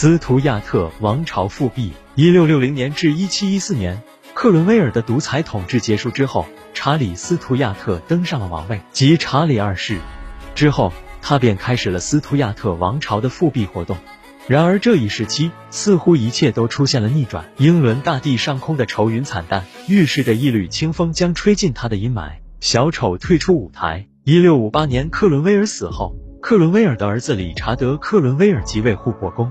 斯图亚特王朝复辟。一六六零年至一七一四年，克伦威尔的独裁统治结束之后，查理斯图亚特登上了王位，即查理二世。之后，他便开始了斯图亚特王朝的复辟活动。然而这一时期似乎一切都出现了逆转，英伦大地上空的愁云惨淡，预示着一缕清风将吹进他的阴霾。小丑退出舞台。一六五八年，克伦威尔死后，克伦威尔的儿子理查德·克伦威尔即位护国公。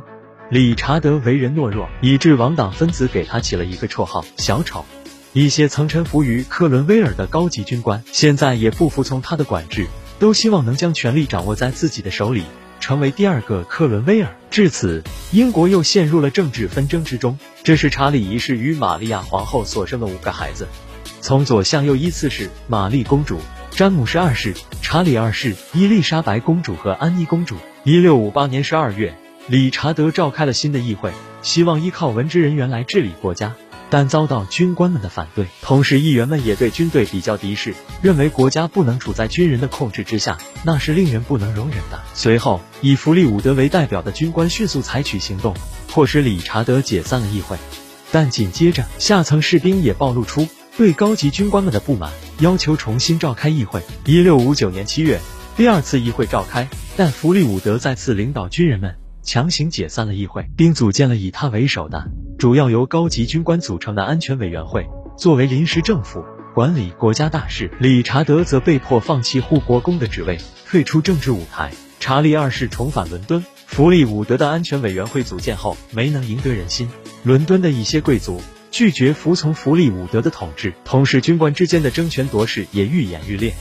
理查德为人懦弱，以致王党分子给他起了一个绰号“小丑”。一些曾臣服于克伦威尔的高级军官，现在也不服从他的管制，都希望能将权力掌握在自己的手里。成为第二个克伦威尔，至此，英国又陷入了政治纷争之中。这是查理一世与玛利亚皇后所生的五个孩子，从左向右依次是玛丽公主、詹姆士二世、查理二世、伊丽莎白公主和安妮公主。一六五八年十二月，理查德召开了新的议会，希望依靠文职人员来治理国家。但遭到军官们的反对，同时议员们也对军队比较敌视，认为国家不能处在军人的控制之下，那是令人不能容忍的。随后，以弗利伍德为代表的军官迅速采取行动，迫使理查德解散了议会。但紧接着，下层士兵也暴露出对高级军官们的不满，要求重新召开议会。一六五九年七月，第二次议会召开，但弗利伍德再次领导军人们强行解散了议会，并组建了以他为首的。主要由高级军官组成的安全委员会作为临时政府管理国家大事，理查德则被迫放弃护国公的职位，退出政治舞台。查理二世重返伦敦，弗利伍德的安全委员会组建后没能赢得人心，伦敦的一些贵族拒绝服从弗利伍德的统治，同时军官之间的争权夺势也愈演愈烈。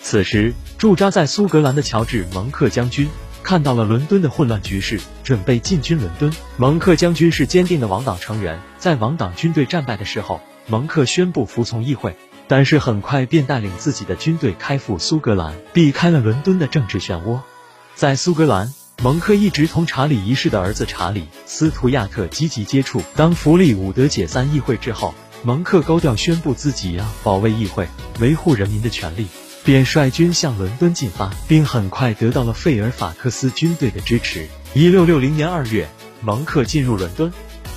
此时，驻扎在苏格兰的乔治·蒙克将军。看到了伦敦的混乱局势，准备进军伦敦。蒙克将军是坚定的王党成员，在王党军队战败的时候，蒙克宣布服从议会，但是很快便带领自己的军队开赴苏格兰，避开了伦敦的政治漩涡。在苏格兰，蒙克一直同查理一世的儿子查理斯图亚特积极接触。当弗利伍德解散议会之后，蒙克高调宣布自己要保卫议会，维护人民的权利。便率军向伦敦进发，并很快得到了费尔法克斯军队的支持。一六六零年二月，蒙克进入伦敦。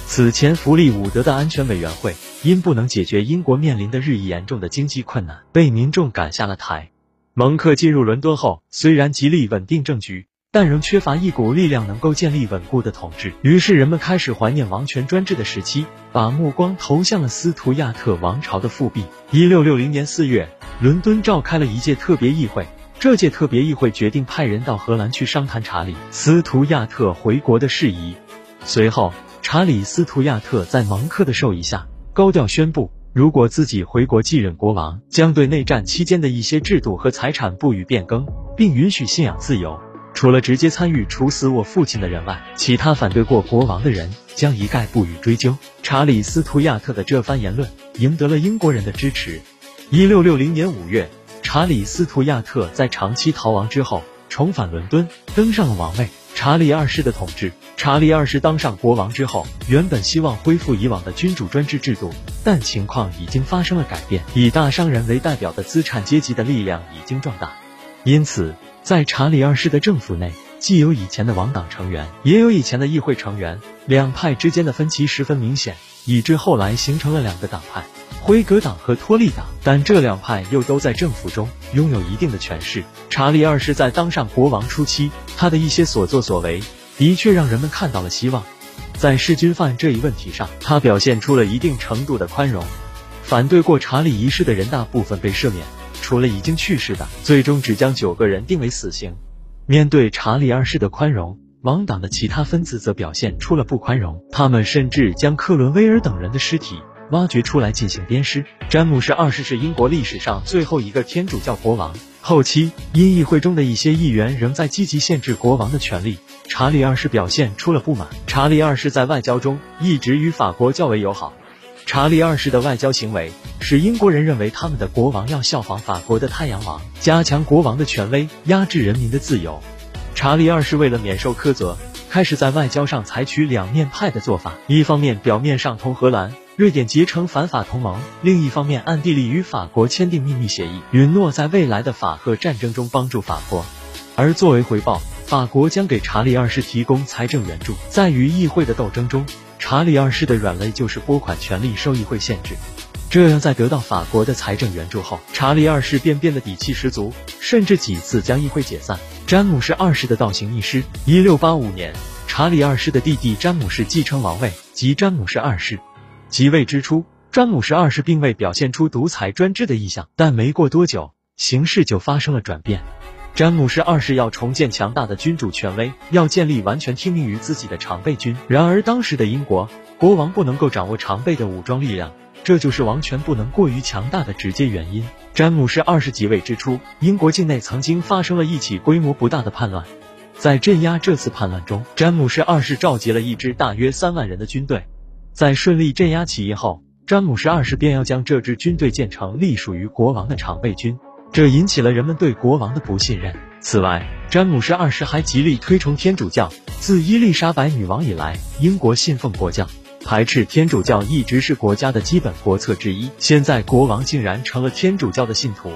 此前，弗利伍德的安全委员会因不能解决英国面临的日益严重的经济困难，被民众赶下了台。蒙克进入伦敦后，虽然极力稳定政局，但仍缺乏一股力量能够建立稳固的统治。于是，人们开始怀念王权专制的时期，把目光投向了斯图亚特王朝的复辟。一六六零年四月。伦敦召开了一届特别议会，这届特别议会决定派人到荷兰去商谈查理斯图亚特回国的事宜。随后，查理斯图亚特在蒙克的授意下，高调宣布，如果自己回国继任国王，将对内战期间的一些制度和财产不予变更，并允许信仰自由。除了直接参与处死我父亲的人外，其他反对过国王的人将一概不予追究。查理斯图亚特的这番言论赢得了英国人的支持。一六六零年五月，查理斯图亚特在长期逃亡之后重返伦敦，登上了王位。查理二世的统治。查理二世当上国王之后，原本希望恢复以往的君主专制制度，但情况已经发生了改变。以大商人为代表的资产阶级的力量已经壮大，因此在查理二世的政府内，既有以前的王党成员，也有以前的议会成员，两派之间的分歧十分明显，以致后来形成了两个党派。辉格党和托利党，但这两派又都在政府中拥有一定的权势。查理二世在当上国王初期，他的一些所作所为的确让人们看到了希望。在弑君犯这一问题上，他表现出了一定程度的宽容。反对过查理一世的人大部分被赦免，除了已经去世的，最终只将九个人定为死刑。面对查理二世的宽容，王党的其他分子则表现出了不宽容，他们甚至将克伦威尔等人的尸体。挖掘出来进行鞭尸。詹姆士二世是英国历史上最后一个天主教国王。后期因议会中的一些议员仍在积极限制国王的权利，查理二世表现出了不满。查理二世在外交中一直与法国较为友好。查理二世的外交行为使英国人认为他们的国王要效仿法国的太阳王，加强国王的权威，压制人民的自由。查理二世为了免受苛责，开始在外交上采取两面派的做法，一方面表面上同荷兰。瑞典结成反法同盟，另一方面暗地里与法国签订秘密协议，允诺在未来的法荷战争中帮助法国。而作为回报，法国将给查理二世提供财政援助。在与议会的斗争中，查理二世的软肋就是拨款权力受议会限制。这样，在得到法国的财政援助后，查理二世便变得底气十足，甚至几次将议会解散。詹姆士二世的倒行逆施。一六八五年，查理二世的弟弟詹姆士继承王位，即詹姆士二世。即位之初，詹姆士二世并未表现出独裁专制的意向，但没过多久，形势就发生了转变。詹姆士二世要重建强大的君主权威，要建立完全听命于自己的常备军。然而，当时的英国国王不能够掌握常备的武装力量。这就是王权不能过于强大的直接原因。詹姆士二世即位之初，英国境内曾经发生了一起规模不大的叛乱。在镇压这次叛乱中，詹姆士二世召集了一支大约三万人的军队。在顺利镇压起义后，詹姆士二世便要将这支军队建成隶属于国王的常备军，这引起了人们对国王的不信任。此外，詹姆士二世还极力推崇天主教。自伊丽莎白女王以来，英国信奉国教。排斥天主教一直是国家的基本国策之一。现在国王竟然成了天主教的信徒。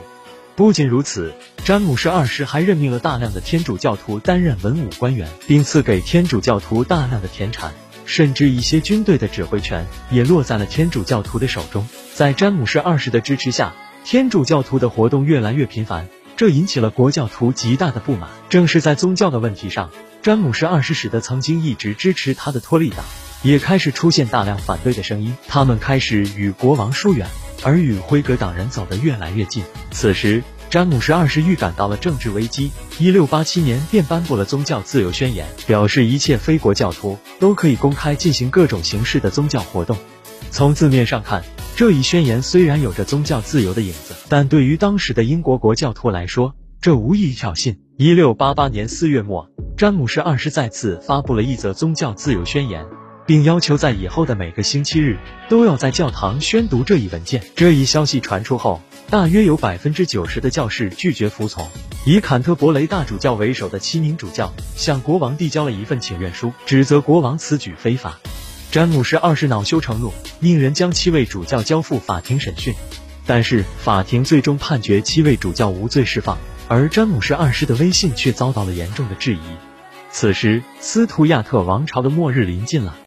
不仅如此，詹姆士二世还任命了大量的天主教徒担任文武官员，并赐给天主教徒大量的田产，甚至一些军队的指挥权也落在了天主教徒的手中。在詹姆士二世的支持下，天主教徒的活动越来越频繁，这引起了国教徒极大的不满。正是在宗教的问题上，詹姆士二世使得曾经一直支持他的托利党。也开始出现大量反对的声音，他们开始与国王疏远，而与辉格党人走得越来越近。此时，詹姆士二世预感到了政治危机，一六八七年便颁布了宗教自由宣言，表示一切非国教徒都可以公开进行各种形式的宗教活动。从字面上看，这一宣言虽然有着宗教自由的影子，但对于当时的英国国教徒来说，这无异于挑衅。一六八八年四月末，詹姆士二世再次发布了一则宗教自由宣言。并要求在以后的每个星期日都要在教堂宣读这一文件。这一消息传出后，大约有百分之九十的教士拒绝服从。以坎特伯雷大主教为首的七名主教向国王递交了一份请愿书，指责国王此举非法。詹姆士二世恼羞成怒，命人将七位主教交付法庭审讯。但是法庭最终判决七位主教无罪释放，而詹姆士二世的威信却遭到了严重的质疑。此时，斯图亚特王朝的末日临近了。